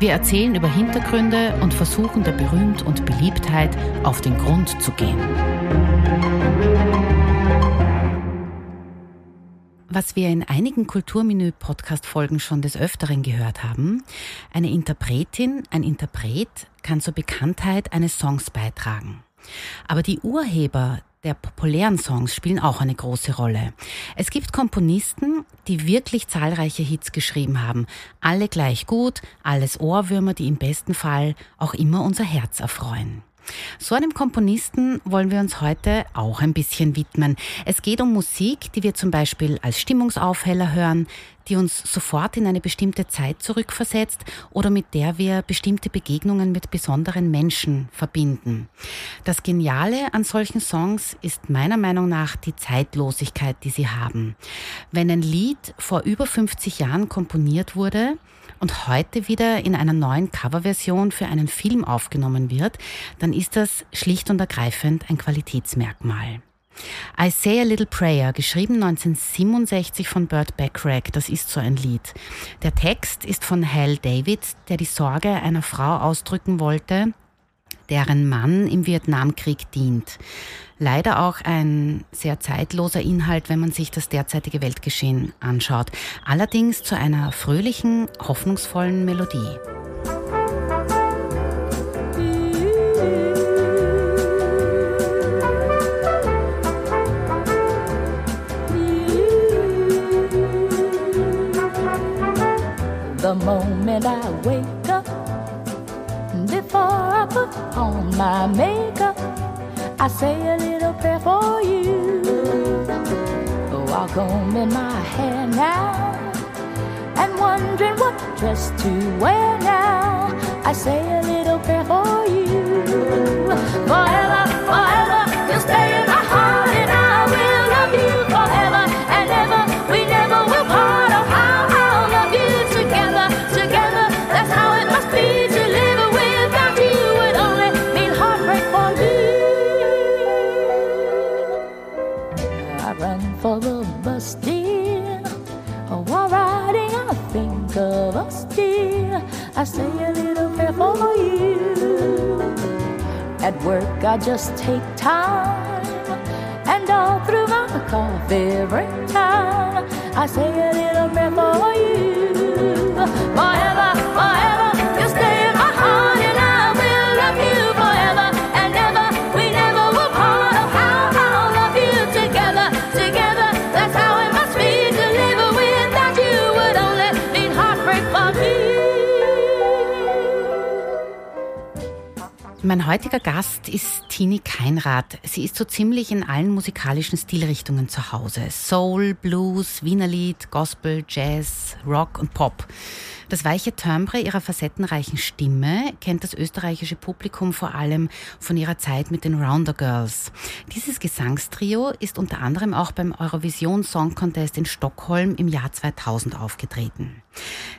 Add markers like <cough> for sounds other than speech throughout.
Wir erzählen über Hintergründe und versuchen der Berühmt und Beliebtheit auf den Grund zu gehen. Was wir in einigen Kulturmenü-Podcast-Folgen schon des Öfteren gehört haben, eine Interpretin, ein Interpret kann zur Bekanntheit eines Songs beitragen. Aber die Urheber der populären Songs spielen auch eine große Rolle. Es gibt Komponisten, die wirklich zahlreiche Hits geschrieben haben. Alle gleich gut, alles Ohrwürmer, die im besten Fall auch immer unser Herz erfreuen. So einem Komponisten wollen wir uns heute auch ein bisschen widmen. Es geht um Musik, die wir zum Beispiel als Stimmungsaufheller hören, die uns sofort in eine bestimmte Zeit zurückversetzt oder mit der wir bestimmte Begegnungen mit besonderen Menschen verbinden. Das Geniale an solchen Songs ist meiner Meinung nach die Zeitlosigkeit, die sie haben. Wenn ein Lied vor über 50 Jahren komponiert wurde, und heute wieder in einer neuen Coverversion für einen Film aufgenommen wird, dann ist das schlicht und ergreifend ein Qualitätsmerkmal. I Say a Little Prayer, geschrieben 1967 von Burt Bacharach, das ist so ein Lied. Der Text ist von Hal David, der die Sorge einer Frau ausdrücken wollte, deren Mann im Vietnamkrieg dient. Leider auch ein sehr zeitloser Inhalt, wenn man sich das derzeitige Weltgeschehen anschaut. Allerdings zu einer fröhlichen, hoffnungsvollen Melodie. The moment I wake I put on my makeup, I say a little prayer for you. While combing my hair now and wondering what dress to wear now, I say a little prayer for you. Forever, forever, you'll stay in my heart, and I will love you forever I run for the bus, dear. While riding, I think of us, dear. I say a little prayer for you. At work, I just take time, and all through my coffee break time, I say a little prayer for you. Forever, forever, Mein heutiger Gast ist Tini Keinrad. Sie ist so ziemlich in allen musikalischen Stilrichtungen zu Hause. Soul, Blues, Wienerlied, Gospel, Jazz, Rock und Pop. Das weiche Timbre ihrer facettenreichen Stimme kennt das österreichische Publikum vor allem von ihrer Zeit mit den Rounder Girls. Dieses Gesangstrio ist unter anderem auch beim Eurovision Song Contest in Stockholm im Jahr 2000 aufgetreten.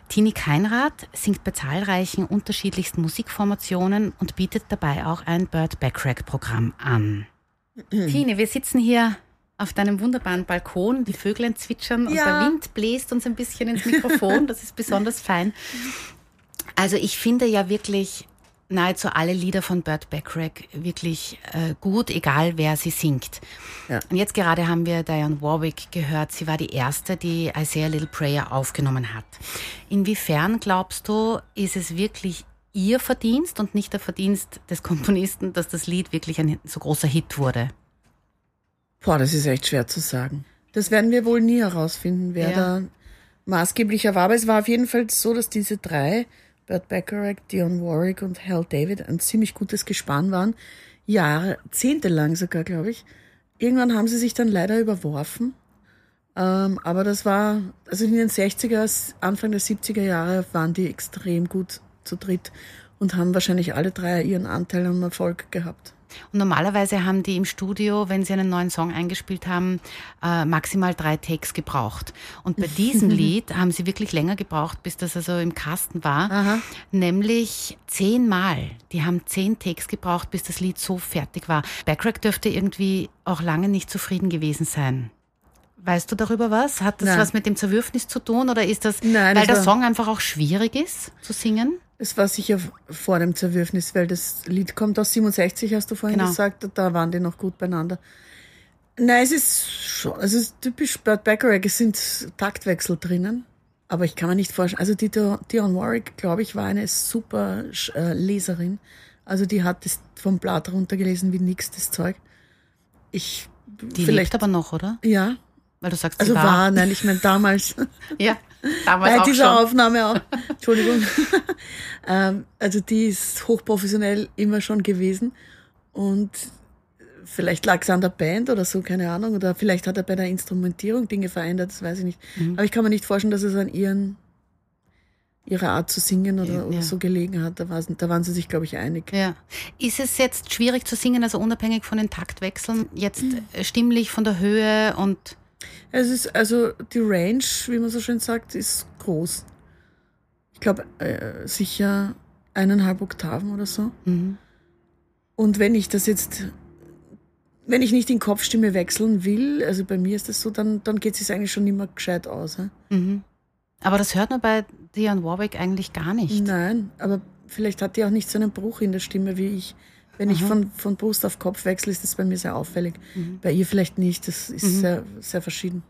Tini Keinrad singt bei zahlreichen unterschiedlichsten Musikformationen und bietet dabei auch ein Burt Bacharach-Programm an. <clears throat> Tini, wir sitzen hier auf deinem wunderbaren Balkon, die Vöglein zwitschern und Ja. der Wind bläst uns ein bisschen ins Mikrofon. Das ist besonders fein. Also ich finde ja wirklich nahezu alle Lieder von Burt Bacharach wirklich äh, gut, egal wer sie singt. Ja. Und jetzt gerade haben wir Diane Warwick gehört. Sie war die erste, die I Say a Little Prayer aufgenommen hat. Inwiefern glaubst du, ist es wirklich ihr Verdienst und nicht der Verdienst des Komponisten, dass das Lied wirklich ein so großer Hit wurde? Boah, das ist echt schwer zu sagen. Das werden wir wohl nie herausfinden, wer Ja. da maßgeblicher war. Aber es war auf jeden Fall so, dass diese drei, Burt Bacharach, Dionne Warwick und Hal David, ein ziemlich gutes Gespann waren. Jahrzehntelang sogar, glaube ich. Irgendwann haben sie sich dann leider überworfen. Ähm, aber das war, also in den 60er, Anfang der 70er Jahre waren die extrem gut zu dritt. und haben wahrscheinlich alle drei ihren Anteil am Erfolg gehabt. Und normalerweise haben die im Studio, wenn sie einen neuen Song eingespielt haben, äh, maximal drei Takes gebraucht. Und bei diesem <laughs> Lied haben sie wirklich länger gebraucht, bis das also im Kasten war. Aha. Nämlich zehnmal. Die haben zehn Takes gebraucht, bis das Lied so fertig war. Backrack dürfte irgendwie auch lange nicht zufrieden gewesen sein. Weißt du darüber was? Hat das Nein. was mit dem Zerwürfnis zu tun oder ist das, Nein, weil das der Song einfach auch schwierig ist zu singen? Es war sicher vor dem Zerwürfnis, weil das Lied kommt aus 67, hast du vorhin Genau. gesagt, da waren die noch gut beieinander. Nein, es ist schon, es ist typisch Burt Bacharach, es sind Taktwechsel drinnen, aber ich kann mir nicht vorstellen, also die Dio- Dionne Warwick, glaube ich, war eine super äh, Leserin, also die hat das vom Blatt runtergelesen wie nix, das Zeug. Ich, Die vielleicht, lebt aber noch, oder? ja, Weil du sagst, sie also war, nein, ich meine damals. <laughs> Ja, damals Bei dieser schon. Aufnahme auch. <laughs> Entschuldigung. <laughs> ähm, also die ist hochprofessionell immer schon gewesen. Und vielleicht lag es an der Band oder so, keine Ahnung. Oder vielleicht hat er bei der Instrumentierung Dinge verändert, das weiß ich nicht. Mhm. Aber ich kann mir nicht vorstellen, dass es an ihren, ihrer Art zu singen oder, Ja. oder so gelegen hat. Da, da waren sie sich, glaube ich, einig. Ja. Ist es jetzt schwierig zu singen, also unabhängig von den Taktwechseln, jetzt äh, stimmlich von der Höhe und Es ist, also die Range, wie man so schön sagt, ist groß. Ich glaube, äh, sicher eineinhalb Oktaven oder so. mhm. Und wenn ich das jetzt, wenn ich nicht in Kopfstimme wechseln will, also bei mir ist das so, dann, dann geht es eigentlich schon immer gescheit aus. Ja? Mhm. Aber das hört man bei Dionne Warwick eigentlich gar nicht. Nein, aber vielleicht hat die auch nicht so einen Bruch in der Stimme wie ich. Wenn ich Aha. von, von Brust auf Kopf wechsle, ist das bei mir sehr auffällig. Mhm. Bei ihr vielleicht nicht, das ist Mhm. sehr, sehr verschieden.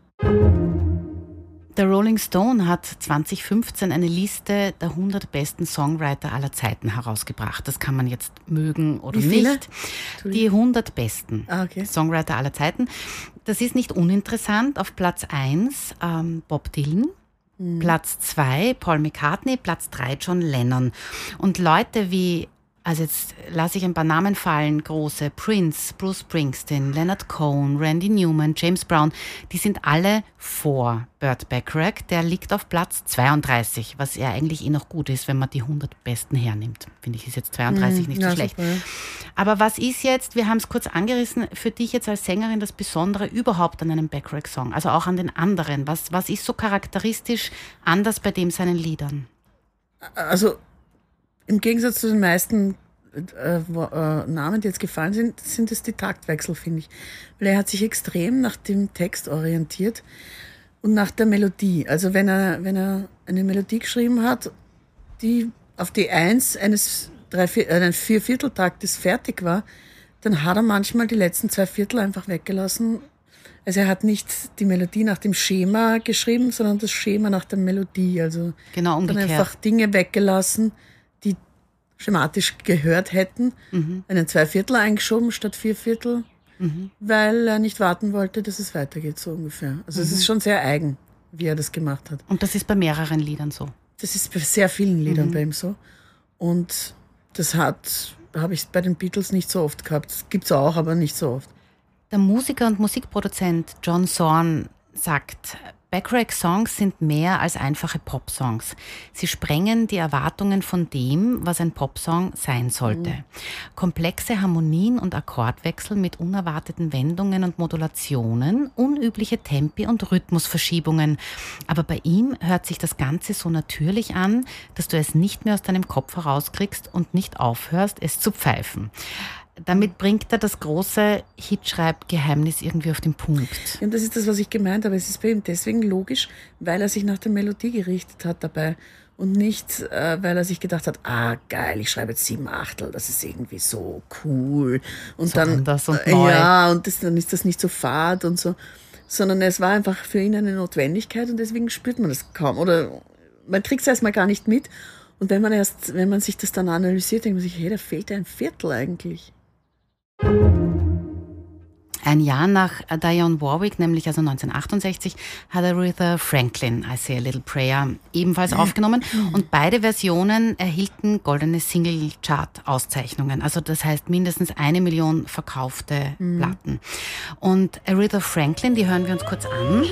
Der Rolling Stone hat 2015 eine Liste der 100 besten Songwriter aller Zeiten herausgebracht. Das kann man jetzt mögen oder nicht. Die 100 besten Ah, okay. Songwriter aller Zeiten. Das ist nicht uninteressant. Auf Platz 1 ähm, Bob Dylan. Platz 2 Paul McCartney, Platz 3 John Lennon. Und Leute wie, also jetzt lasse ich ein paar Namen fallen, große, Prince, Bruce Springsteen, Leonard Cohen, Randy Newman, James Brown, die sind alle vor Burt Bacharach. Der liegt auf Platz 32, was ja eigentlich eh noch gut ist, wenn man die 100 Besten hernimmt. Finde ich, ist jetzt 32 nicht so Ja, schlecht. super. Aber was ist jetzt, wir haben es kurz angerissen, für dich jetzt als Sängerin das Besondere überhaupt an einem Backrack-Song, also auch an den anderen? Was, was ist so charakteristisch anders bei dem seinen Liedern? Also im Gegensatz zu den meisten äh, äh, Namen, die jetzt gefallen sind, sind es die Taktwechsel, finde ich. Weil er hat sich extrem nach dem Text orientiert und nach der Melodie. Also wenn er, wenn er eine Melodie geschrieben hat, die auf die Eins eines drei, äh, Viervierteltaktes fertig war, dann hat er manchmal die letzten zwei Viertel einfach weggelassen. Also er hat nicht die Melodie nach dem Schema geschrieben, sondern das Schema nach der Melodie. Also Genau dann umgekehrt. einfach Dinge weggelassen, schematisch gehört hätten, Mhm. einen Zweiviertel eingeschoben statt Vierviertel, Mhm. weil er nicht warten wollte, dass es weitergeht, so ungefähr. Also Mhm. es ist schon sehr eigen, wie er das gemacht hat. Und das ist bei mehreren Liedern so. Das ist bei sehr vielen Liedern Mhm. bei ihm so. Und das hat, habe ich bei den Beatles nicht so oft gehabt. Das gibt's auch, aber nicht so oft. Der Musiker und Musikproduzent John Zorn sagt, Backrack-Songs sind mehr als einfache Popsongs. Sie sprengen die Erwartungen von dem, was ein Popsong sein sollte. Komplexe Harmonien und Akkordwechsel mit unerwarteten Wendungen und Modulationen, unübliche Tempi und Rhythmusverschiebungen. Aber bei ihm hört sich das Ganze so natürlich an, dass du es nicht mehr aus deinem Kopf herauskriegst und nicht aufhörst, es zu pfeifen. Damit bringt er das große Hitschreibgeheimnis irgendwie auf den Punkt. Und das ist das, was ich gemeint habe. Es ist bei ihm deswegen logisch, weil er sich nach der Melodie gerichtet hat dabei. Und nicht, äh, weil er sich gedacht hat, ah geil, ich schreibe jetzt sieben Achtel, das ist irgendwie so cool. Und So dann, und äh, ja, und das, dann ist das nicht so fad und so. Sondern es war einfach für ihn eine Notwendigkeit und deswegen spürt man das kaum. Oder man kriegt es erstmal gar nicht mit. Und wenn man erst, wenn man sich das dann analysiert, denkt man sich, hey, da fehlt ein Viertel eigentlich. Ein Jahr nach Dionne Warwick, nämlich also 1968, hat Aretha Franklin I Say a Little Prayer ebenfalls aufgenommen und beide Versionen erhielten goldene Single-Chart-Auszeichnungen. Also das heißt mindestens eine Million verkaufte Platten. Und Aretha Franklin, die hören wir uns kurz an.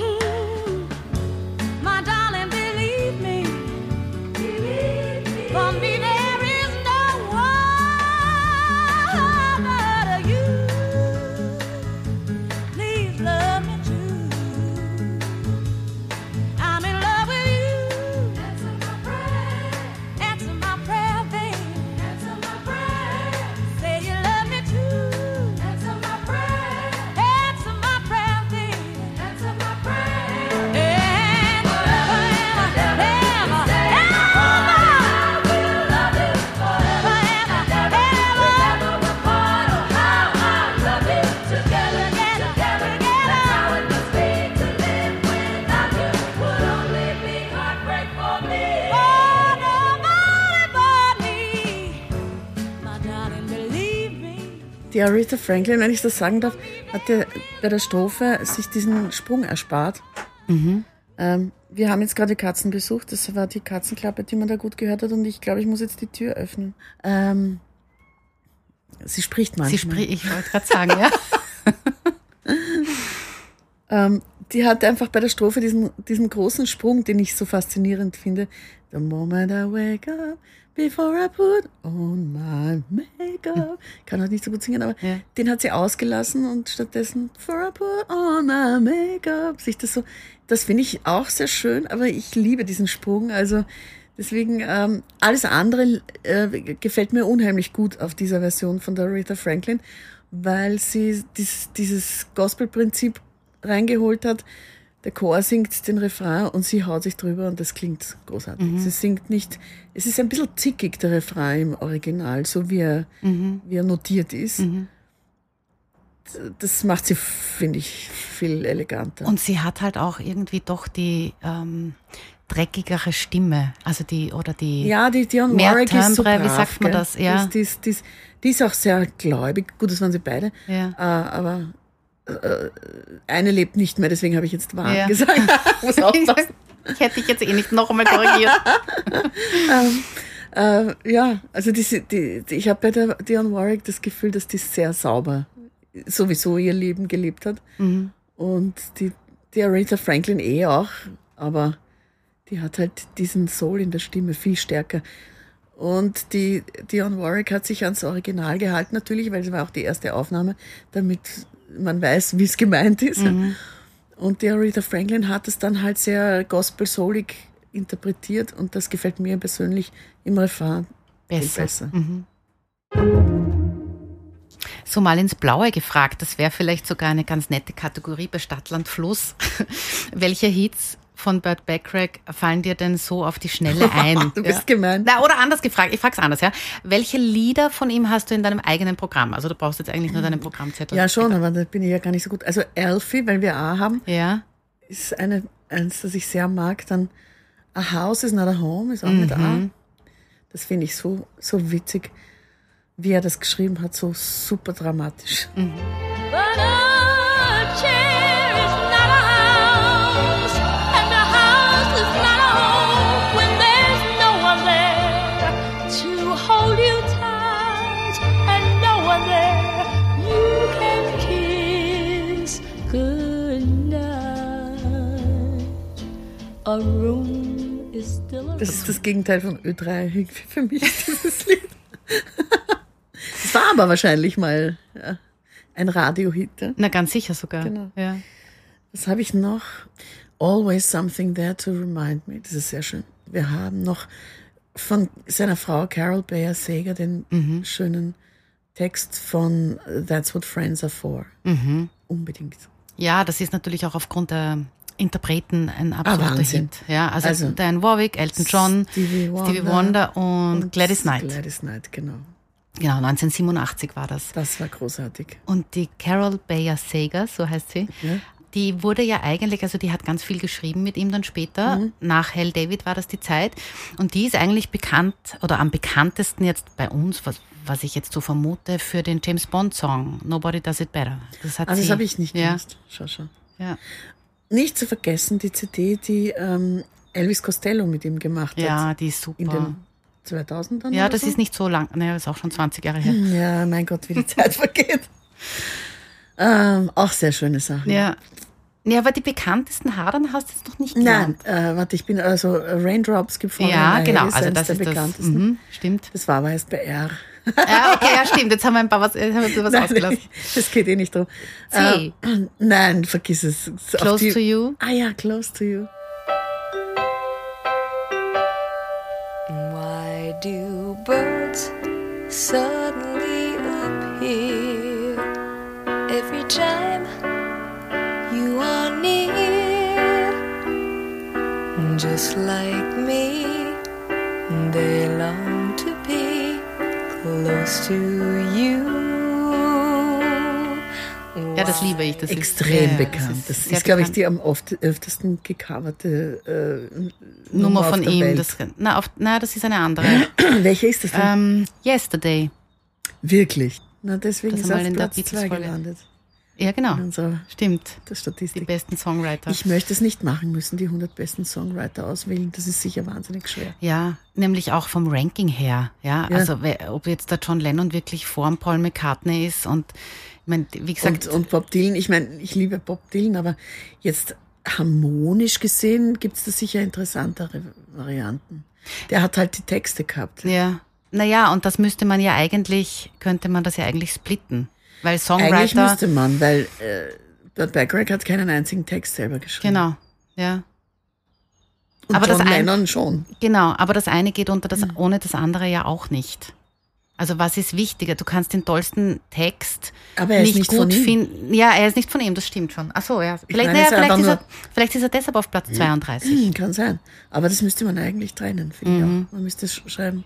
Die Aretha Franklin, wenn ich das sagen darf, hat ja bei der Strophe sich diesen Sprung erspart. Ähm, wir haben jetzt gerade Katzen besucht. Das war die Katzenklappe, die man da gut gehört hat. Und ich glaube, ich muss jetzt die Tür öffnen. Ähm, sie spricht manchmal. Sie spricht, ich wollte gerade sagen, ja. <laughs> Ähm, die hat einfach bei der Strophe diesen, diesen großen Sprung, den ich so faszinierend finde. The moment I wake up, before I put on my makeup. Kann halt nicht so gut singen, aber Ja. den hat sie ausgelassen und stattdessen before I put on my makeup. Sich das so, das finde ich auch sehr schön, aber ich liebe diesen Sprung. Also deswegen ähm, alles andere äh, gefällt mir unheimlich gut auf dieser Version von der Aretha Franklin, weil sie dies, dieses Gospel-Prinzip reingeholt hat. Der Chor singt den Refrain und sie haut sich drüber und das klingt großartig. Sie singt nicht, es ist ein bisschen zickig, der Refrain im Original, so wie er, wie er notiert ist. Das macht sie, finde ich, viel eleganter. Und sie hat halt auch irgendwie doch die ähm, dreckigere Stimme. Also die, oder die. ja, die Dionne Warwick ist so Timbre, wie brav, sagt man gell? das? Ja. Die, ist, die, ist, die ist auch sehr gläubig. Gut, das waren sie beide. Ja. Äh, aber eine lebt nicht mehr, deswegen habe ich jetzt wahr Ja. gesagt. <laughs> Muss aufpassen. ich hätte dich jetzt eh nicht noch einmal korrigiert. <laughs> Äh, ja, also diese, die, die, ich habe bei der Dionne Warwick das Gefühl, dass die sehr sauber sowieso ihr Leben gelebt hat. Mhm. Und die, die Aretha Franklin eh auch, aber die hat halt diesen Soul in der Stimme viel stärker. Und die Dionne Warwick hat sich ans Original gehalten, natürlich, weil es war auch die erste Aufnahme, damit man weiß, wie es gemeint ist. Und die Aretha Franklin hat es dann halt sehr gospel-soulig interpretiert und das gefällt mir persönlich im Refrain viel Besser. besser. So mal ins Blaue gefragt, das wäre vielleicht sogar eine ganz nette Kategorie bei Stadtland Fluss. <laughs> Welche Hits von Burt Bacharach fallen dir denn so auf die Schnelle ein? <laughs> Du bist gemein. Na, oder anders gefragt, ich frage es anders, ja. Welche Lieder von ihm hast du in deinem eigenen Programm? Also du brauchst jetzt eigentlich nur deinen Programmzettel. Ja, schon, aber da bin ich ja gar nicht so gut. Also Elfie, weil wir A haben, Ja, ist eine, eins, das ich sehr mag. Dann A House is not a Home ist auch mit A. Das finde ich so, so witzig, wie er das geschrieben hat, so super dramatisch. But Das ist das Gegenteil von Ö3 irgendwie für mich, dieses Lied. Es war aber wahrscheinlich mal ja, ein Radiohit. Ja? na ganz sicher sogar. Genau. Ja. Was habe ich noch? Always something there to remind me. Das ist sehr schön. Wir haben noch von seiner Frau Carol Bayer Sager den schönen Text von That's What Friends Are For. Unbedingt. ja, das ist natürlich auch aufgrund der Interpreten ein absoluter Ah, Wahnsinn. Hit. Ja, also, Also, Diane Warwick, Elton John, Stevie Stevie Wonder Wonder und, Gladys Knight. Gladys Knight, genau. Genau, 1987 war das. Das war großartig. Und die Carol Bayer Sager, so heißt sie, Ja. Die wurde ja eigentlich, also die hat ganz viel geschrieben mit ihm dann später. Mhm. Nach Hell David war das die Zeit. Und die ist eigentlich bekannt oder am bekanntesten jetzt bei uns, was, was ich jetzt so vermute, für den James Bond Song Nobody Does It Better. Das hat Also sie. das habe ich nicht ja, gewusst. Schau, schau. ja. Nicht zu vergessen, die CD, die ähm, Elvis Costello mit ihm gemacht ja, hat. die ist super. In den 2000ern ja, oder das so? ist nicht so lang. Naja, ist auch schon 20 Jahre her. Ja, mein Gott, wie die Zeit <laughs> vergeht. Ähm, auch sehr schöne Sachen. Ja. Ja, aber die bekanntesten Hadern hast du jetzt noch nicht Nein, genannt. äh, warte, ich bin also Raindrops gibt Ja, genau. Also das der ist das. bekanntesten. Mhm, stimmt. Das war aber erst bei R. Ja, okay, ja, stimmt. Jetzt haben wir ein paar was, haben wir ein bisschen was Nein, ausgelassen. <laughs> das geht eh nicht drum. C. Äh, nein, vergiss es. Close die- to you. Ah ja, close to you. Why do birds suddenly Just like me, they long to be close to you. Ja, das liebe ich. Das Extrem ist, bekannt. Das ist, glaube ich, die am oft, öftesten gecoverte äh, Nummer auf von ihm. Welt. Das, na, auf, na, das ist eine andere. <clears throat> Welche ist das denn? ähm, Yesterday. Wirklich? Na, deswegen Das ist er auf in der Platz 2 Beatles-Folge. gelandet. Ja, genau. Unserer Stimmt. der Die Statistik. besten Songwriter. Ich möchte es nicht machen müssen, die 100 besten Songwriter auswählen. Das ist sicher wahnsinnig schwer. Ja, nämlich auch vom Ranking her. Ja, Ja. also ob jetzt der John Lennon wirklich vor dem Paul McCartney ist und ich meine, wie gesagt, Und, und Bob Dylan, ich meine, ich liebe Bob Dylan, aber jetzt harmonisch gesehen gibt es da sicher interessantere Varianten. Der hat halt die Texte gehabt. ja, naja, und das müsste man ja eigentlich, könnte man das ja eigentlich splitten. Weil Eigentlich Songwriter, müsste man, weil äh, Burt Bacharach hat keinen einzigen Text selber geschrieben. genau, ja. Und aber John das ein- Lennon schon. Genau, aber das eine geht unter Mhm. das, ohne das andere ja auch nicht. Also was ist wichtiger? Du kannst den tollsten Text nicht, nicht gut finden. Ja, er ist nicht von ihm, das stimmt schon. Ach so, ja. Vielleicht, meine, es ist vielleicht, ist er, vielleicht ist er deshalb auf Platz 32. Hm, <clears throat> Kann sein. Aber das müsste man eigentlich trennen, finde Mhm. ich auch. Man müsste sch- schreiben,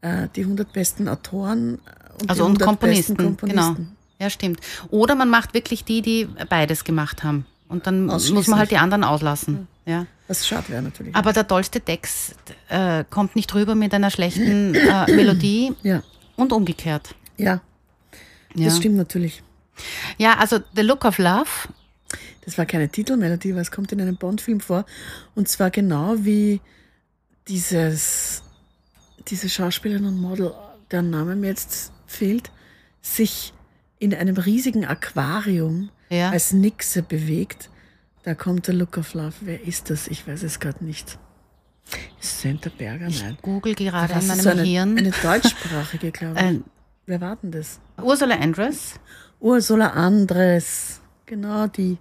äh, die 100 besten Autoren und Also die und 100 Komponisten, besten Komponisten. genau. Ja, stimmt. Oder man macht wirklich die, die beides gemacht haben. Und dann muss man halt die anderen auslassen. Ja. Was schade wäre natürlich. Aber der tollste Text äh, kommt nicht rüber mit einer schlechten äh, <clears throat> Melodie ja, und umgekehrt. ja, Ja. das stimmt natürlich. ja, also The Look of Love Das war keine Titelmelodie, weil es kommt in einem Bond-Film vor. Und zwar genau wie dieses, diese Schauspielerin und Model, deren Name mir jetzt fehlt, sich in einem riesigen Aquarium Ja. als Nixe bewegt. Da kommt der Look of Love. Wer ist das? Ich weiß es gerade nicht. Santa Berger? Nein. Google gerade in meinem so eine, Hirn. eine deutschsprachige, glaube ich. <laughs> Äh, Wer war denn das? Ursula Andress. Ursula Andres, genau die.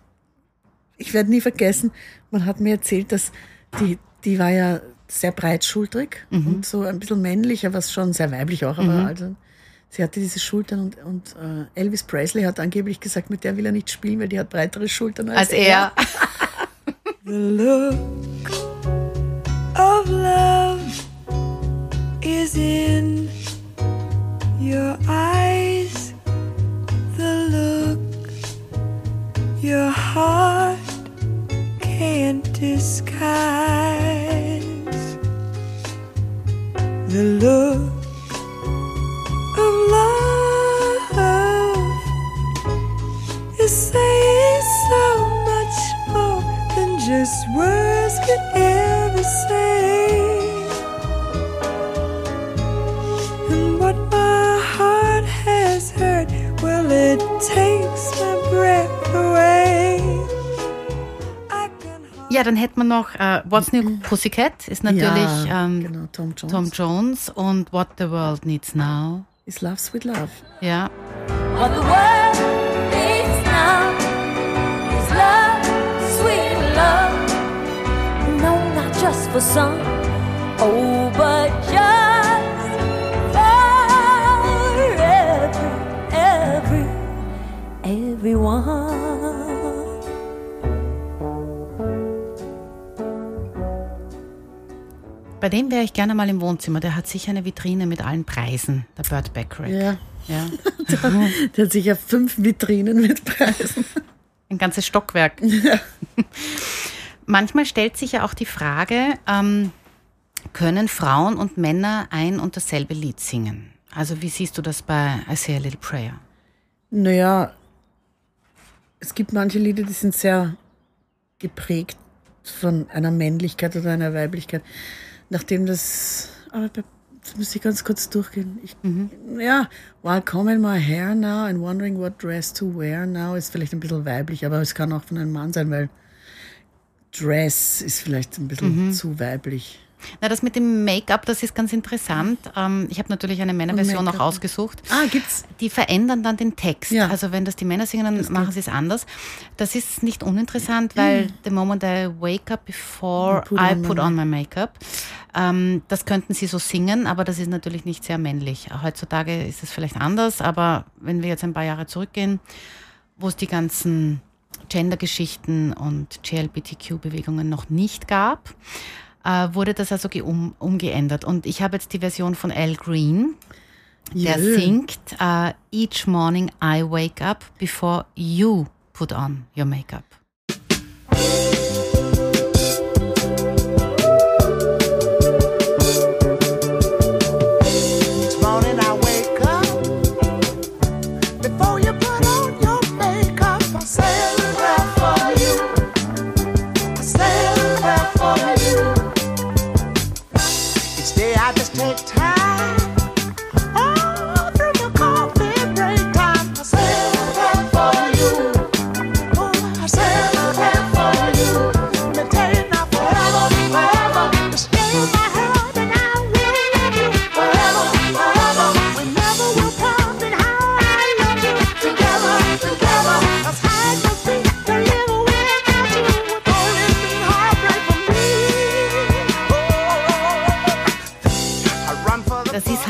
Ich werde nie vergessen, man hat mir erzählt, dass die, die war ja sehr breitschultrig und so ein bisschen männlicher, was schon sehr weiblich auch, aber also sie hatte diese Schultern und, und äh, Elvis Presley hat angeblich gesagt, mit der will er nicht spielen, weil die hat breitere Schultern als, Als er. <laughs> The look of love is in your eyes. The look your heart can't disguise. The look just words could ever say. And what my heart has heard, well, it takes my breath away. Ja, dann hätten wir noch äh, What's New Pussycat, ist natürlich ja, ähm, genau, Tom Jones. Tom Jones und What the World Needs Now. Is Love Sweet Love. Ja, What the world for some, oh, but just for every, every, everyone. bei dem wäre ich gerne mal im Wohnzimmer. Der hat sicher eine Vitrine mit allen Preisen, der Burt Bacharach. Ja, Ja. <laughs> der hat sicher fünf Vitrinen mit Preisen. Ein ganzes Stockwerk. <laughs> Manchmal stellt sich ja auch die Frage, ähm, können Frauen und Männer ein und dasselbe Lied singen? Also wie siehst du das bei I Say a Little Prayer? Naja, es gibt manche Lieder, die sind sehr geprägt von einer Männlichkeit oder einer Weiblichkeit. Nachdem das, aber jetzt muss ich ganz kurz durchgehen. Ich, Ja, While combing my hair now and wondering what dress to wear now ist vielleicht ein bisschen weiblich, aber es kann auch von einem Mann sein, weil Dress ist vielleicht ein bisschen zu weiblich. Na, das mit dem Make-up, das ist ganz interessant. Ähm, ich habe natürlich eine Männerversion auch ausgesucht. Ah, gibt's? Die verändern dann den Text. Ja. Also wenn das die Männer singen, dann machen sie es anders. Das ist nicht uninteressant, weil the moment I wake up before Put I on my put on my makeup, ähm, das könnten sie so singen, aber das ist natürlich nicht sehr männlich. Heutzutage ist es vielleicht anders, aber wenn wir jetzt ein paar Jahre zurückgehen, wo es die ganzen Gender-Geschichten und GLBTQ-Bewegungen noch nicht gab, äh, wurde das also um, umgeändert. Und ich habe jetzt die Version von Al Green, der Jö. singt äh, Each morning I wake up before you put on your makeup.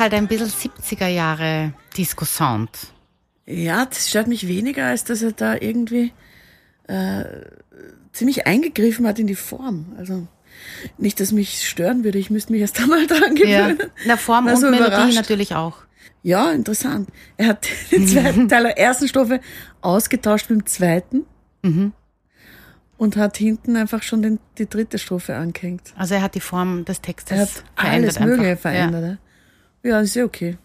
Halt ein bisschen 70er Jahre Disco-Sound. Ja, das stört mich weniger, als dass er da irgendwie äh, ziemlich eingegriffen hat in die Form. Also nicht, dass mich stören würde, ich müsste mich erst <laughs> einmal dran Ja. gewöhnen. Na, Form War und so Melodie überrascht. natürlich auch. Ja, interessant. Er hat <laughs> den zweiten Teil der ersten Strophe ausgetauscht mit dem zweiten Mhm. und hat hinten einfach schon den, die dritte Strophe angehängt. Also er hat die Form des Textes Er hat verändert alles Mögliche verändert. Ja, ja ist ja okay.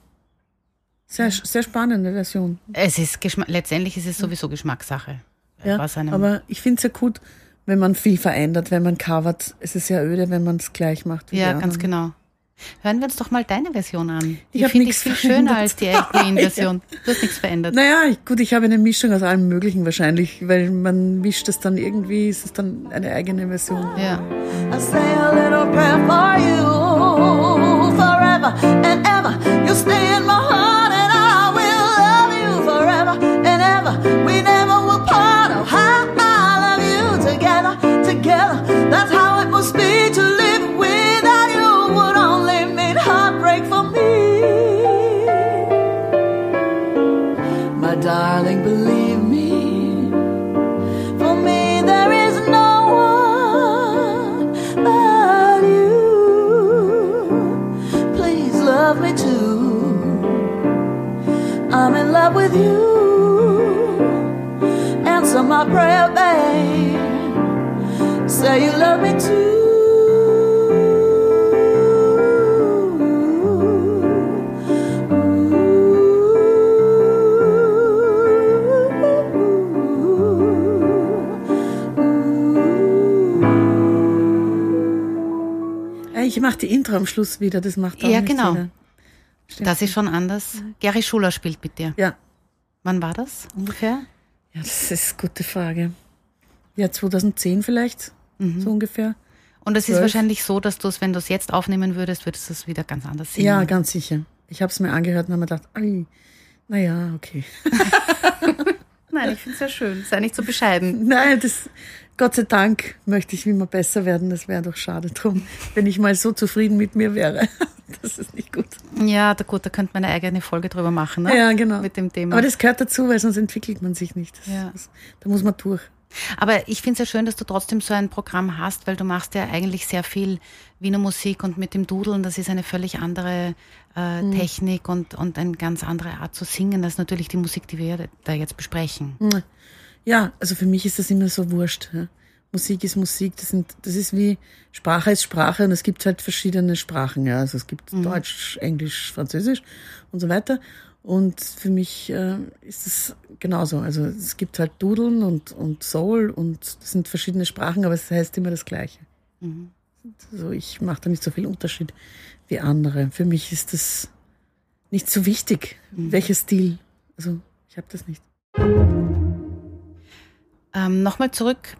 Sehr, sehr spannende Version. Ja. Es ist letztendlich ist es sowieso Geschmackssache. Ja, Was einem- aber ich finde es ja gut, wenn man viel verändert, wenn man covert. Es ist ja öde, wenn man es gleich macht. wie ja, ganz genau. Hören wir uns doch mal deine Version an. Ich Die finde ich nichts viel schöner als die <laughs> Queen-Version. Du hast nichts verändert. Naja, gut, ich habe eine Mischung aus allem Möglichen wahrscheinlich, weil man mischt es dann irgendwie, ist es dann eine eigene Version. Ja. I say a little prayer for you and ever. You stay in my heart my prayer, babe. Say you love me too. Ich mache die Intro am Schluss wieder, das macht auch Ja, nicht genau. Das ist schon anders. Gary Schuler spielt mit dir. Ja. Wann war das ungefähr? Ja, das ist eine gute Frage. Ja, 2010 vielleicht, Mhm. so ungefähr. Und es ist wahrscheinlich so, dass du es, wenn du es jetzt aufnehmen würdest, würdest du es wieder ganz anders singen. Ja, ganz sicher. Ich habe es mir angehört und habe mir gedacht, ai, naja, okay. <laughs> Nein, ich finde es sehr schön. Sei nicht so bescheiden. <laughs> Nein, das, Gott sei Dank möchte ich immer besser werden. Das wäre doch schade drum, wenn ich mal so zufrieden mit mir wäre. <laughs> <laughs> Das ist nicht gut. Ja, da, gut, da könnte man eine eigene Folge drüber machen, ne? Ja, genau. Mit dem Thema. Aber das gehört dazu, weil sonst entwickelt man sich nicht. Das, Ja. das, da muss man durch. Aber ich finde es ja schön, dass du trotzdem so ein Programm hast, weil du machst ja eigentlich sehr viel Wiener Musik und mit dem Dudeln, das ist eine völlig andere äh, Mhm. Technik und, und eine ganz andere Art zu singen. Das ist natürlich die Musik, die wir da jetzt besprechen. Ja, also für mich ist das immer so wurscht. Ja. Musik ist Musik, das, sind, das ist wie Sprache ist Sprache und es gibt halt verschiedene Sprachen. Ja. Also es gibt Deutsch, Englisch, Französisch und so weiter. Und für mich äh, ist es genauso. Also es gibt halt Dudeln und, und Soul und das sind verschiedene Sprachen, aber es heißt immer das Gleiche. Also ich mache da nicht so viel Unterschied wie andere. Für mich ist das nicht so wichtig, welcher Stil. Also ich habe das nicht. Ähm, Nochmal zurück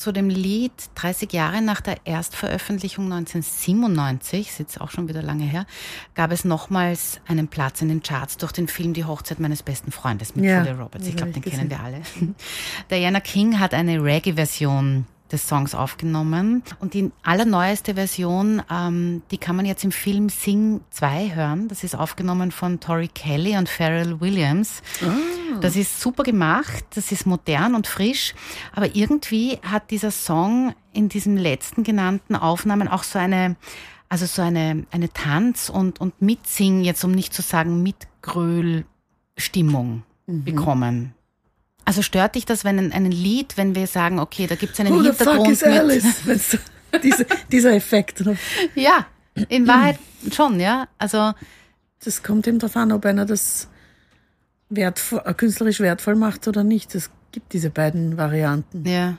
zu dem Lied 30 Jahre nach der Erstveröffentlichung 1997, ist jetzt auch schon wieder lange her, gab es nochmals einen Platz in den Charts durch den Film Die Hochzeit meines besten Freundes mit Ja, Julia Roberts. Ich glaube, den kennen wir alle. <laughs> Diana King hat eine Reggae-Version des Songs aufgenommen und die allerneueste Version, ähm, die kann man jetzt im Film Sing 2 hören. Das ist aufgenommen von Tori Kelly und Pharrell Williams. Das ist super gemacht, das ist modern und frisch, aber irgendwie hat dieser Song in diesen letzten genannten Aufnahmen auch so eine, also so eine, eine Tanz- und, und Mitsing, jetzt um nicht zu sagen Mitgröl-Stimmung bekommen. Also stört dich das, wenn ein, ein Lied, wenn wir sagen, okay, da gibt es einen Who the fuck Hintergrund is Alice? <laughs> Wenn's so- Diese, dieser Effekt. ne? Ja, in Wahrheit schon, ja. Also Das kommt eben darauf an, ob einer das wertvoll, äh, künstlerisch wertvoll macht oder nicht. Das gibt diese beiden Varianten. Ja.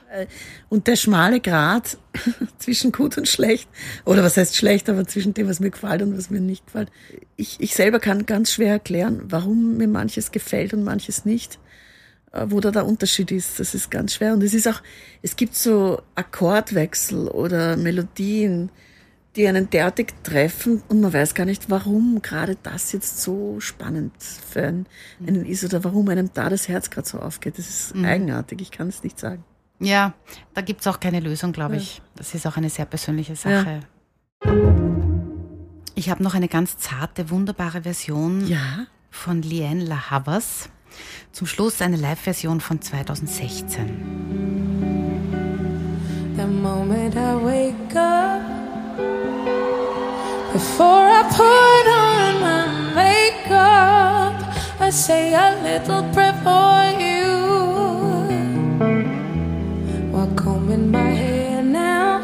Und der schmale Grat <laughs> zwischen gut und schlecht, oder was heißt schlecht, aber zwischen dem, was mir gefällt und was mir nicht gefällt. Ich, ich selber kann ganz schwer erklären, warum mir manches gefällt und manches nicht, äh, wo da der Unterschied ist. Das ist ganz schwer. Und es ist auch, es gibt so Akkordwechsel oder Melodien, die einen derartig treffen und man weiß gar nicht, warum gerade das jetzt so spannend für einen, einen ist oder warum einem da das Herz gerade so aufgeht. Das ist eigenartig, ich kann es nicht sagen. Ja, da gibt's auch keine Lösung, glaube ich. Das ist auch eine sehr persönliche Sache. Ich habe noch eine ganz zarte, wunderbare Version Ja, von Liane La Havas. Zum Schluss eine Live-Version von 2016. The moment I wake up, before I put on my makeup, I say a little prayer for you. While combing my hair now,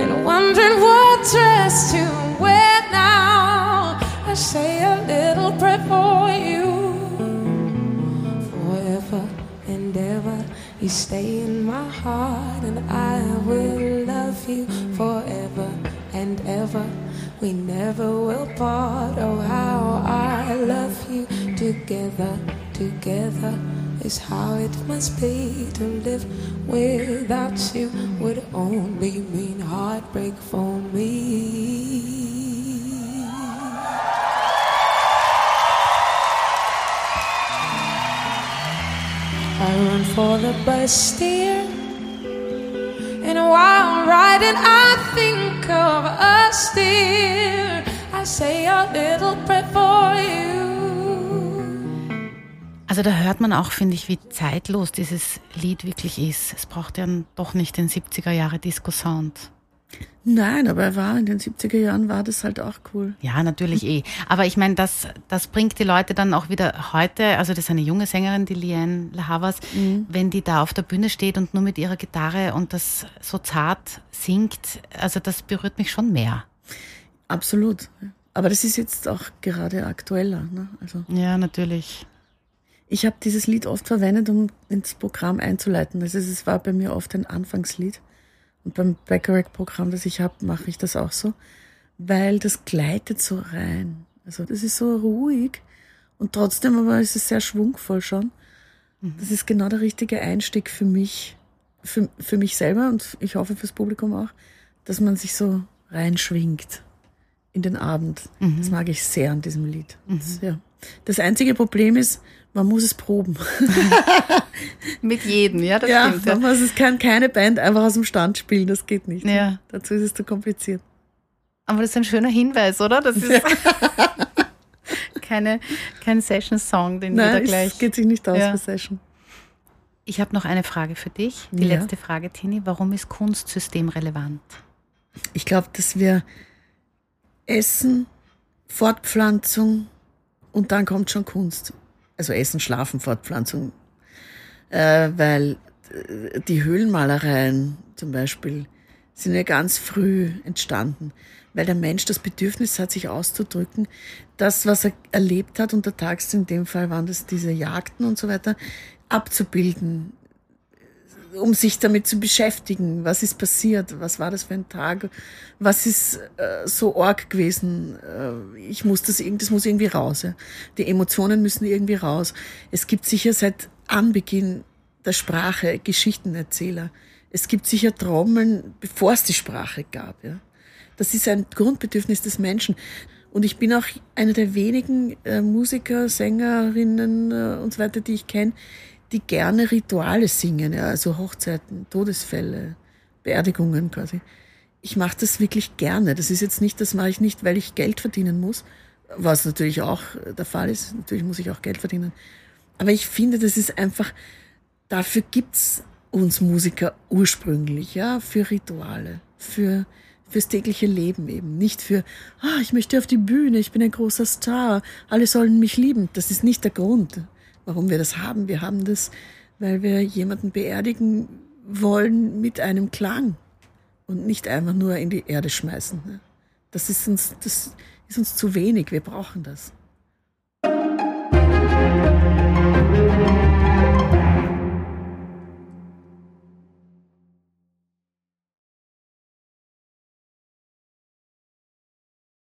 and wondering what dress to wear now, I say a little prayer for You stay in my heart, and I will love you forever and ever. We never will part. Oh, how I love you together, together is how it must be to live without you would only mean heartbreak for me. I run for the Bastille. And while I'm riding, I think of us still. I say a little prayer for you. Also da hört man auch, finde ich, wie zeitlos dieses Lied wirklich ist. Es braucht ja doch nicht den 70er Jahre Disco-Sound. Nein, aber er war in den 70er Jahren war das halt auch cool. Ja, natürlich eh. Aber ich meine, das, das bringt die Leute dann auch wieder heute, also das ist eine junge Sängerin, die Liane La Havas, wenn die da auf der Bühne steht und nur mit ihrer Gitarre und das so zart singt, also das berührt mich schon mehr. Absolut. Aber das ist jetzt auch gerade aktueller. Ne? Also Ja, natürlich. ich habe dieses Lied oft verwendet, um ins Programm einzuleiten. Also es war bei mir oft ein Anfangslied. Und beim Bacharach-Programm, das ich habe, mache ich das auch so, weil das gleitet so rein. Also das ist so ruhig und trotzdem aber ist es sehr schwungvoll schon. Das ist genau der richtige Einstieg für mich, für, für mich selber und ich hoffe fürs Publikum auch, dass man sich so reinschwingt in den Abend. Das mag ich sehr an diesem Lied. Das, ja. das einzige Problem ist, man muss es proben. <laughs> Mit jedem, ja, das Ja, stimmt. man muss, es kann keine Band einfach aus dem Stand spielen, das geht nicht. Ja. Dazu ist es zu kompliziert. Aber das ist ein schöner Hinweis, oder? Das ist <laughs> keine, kein Session-Song, den jeder Nein, gleich. es geht sich nicht aus Ja. für Session. Ich habe noch eine Frage für dich. Die Ja. letzte Frage, Tini. Warum ist Kunst systemrelevant? Ich glaube, dass wir Essen, Fortpflanzung und dann kommt schon Kunst. Also Essen, Schlafen, Fortpflanzung. Äh, weil äh, die Höhlenmalereien zum Beispiel sind ja ganz früh entstanden, weil der Mensch das Bedürfnis hat, sich auszudrücken. Das, was er erlebt hat, untertags in dem Fall waren das diese Jagden und so weiter, abzubilden, um sich damit zu beschäftigen. Was ist passiert? Was war das für ein Tag? Was ist äh, so arg gewesen? Äh, ich muss das irgendwie, das muss irgendwie raus. Ja. Die Emotionen müssen irgendwie raus. Es gibt sicher seit Anbeginn der Sprache Geschichtenerzähler. Es gibt sicher Trommeln, bevor es die Sprache gab. Ja. Das ist ein Grundbedürfnis des Menschen. Und ich bin auch einer der wenigen äh, Musiker, Sängerinnen äh, und so weiter, die ich kenne, die gerne Rituale singen, ja, also Hochzeiten, Todesfälle, Beerdigungen quasi. Ich mache das wirklich gerne. Das ist jetzt nicht, das mache ich nicht, weil ich Geld verdienen muss, was natürlich auch der Fall ist. Natürlich muss ich auch Geld verdienen. Aber ich finde, das ist einfach, dafür gibt's uns Musiker ursprünglich, ja, für Rituale, für fürs tägliche Leben eben, nicht für, ah, ich möchte auf die Bühne, ich bin ein großer Star, alle sollen mich lieben. Das ist nicht der Grund, warum wir das haben. Wir haben das, weil wir jemanden beerdigen wollen mit einem Klang und nicht einfach nur in die Erde schmeißen. Ne? Das ist uns, das ist uns zu wenig. Wir brauchen das. Musik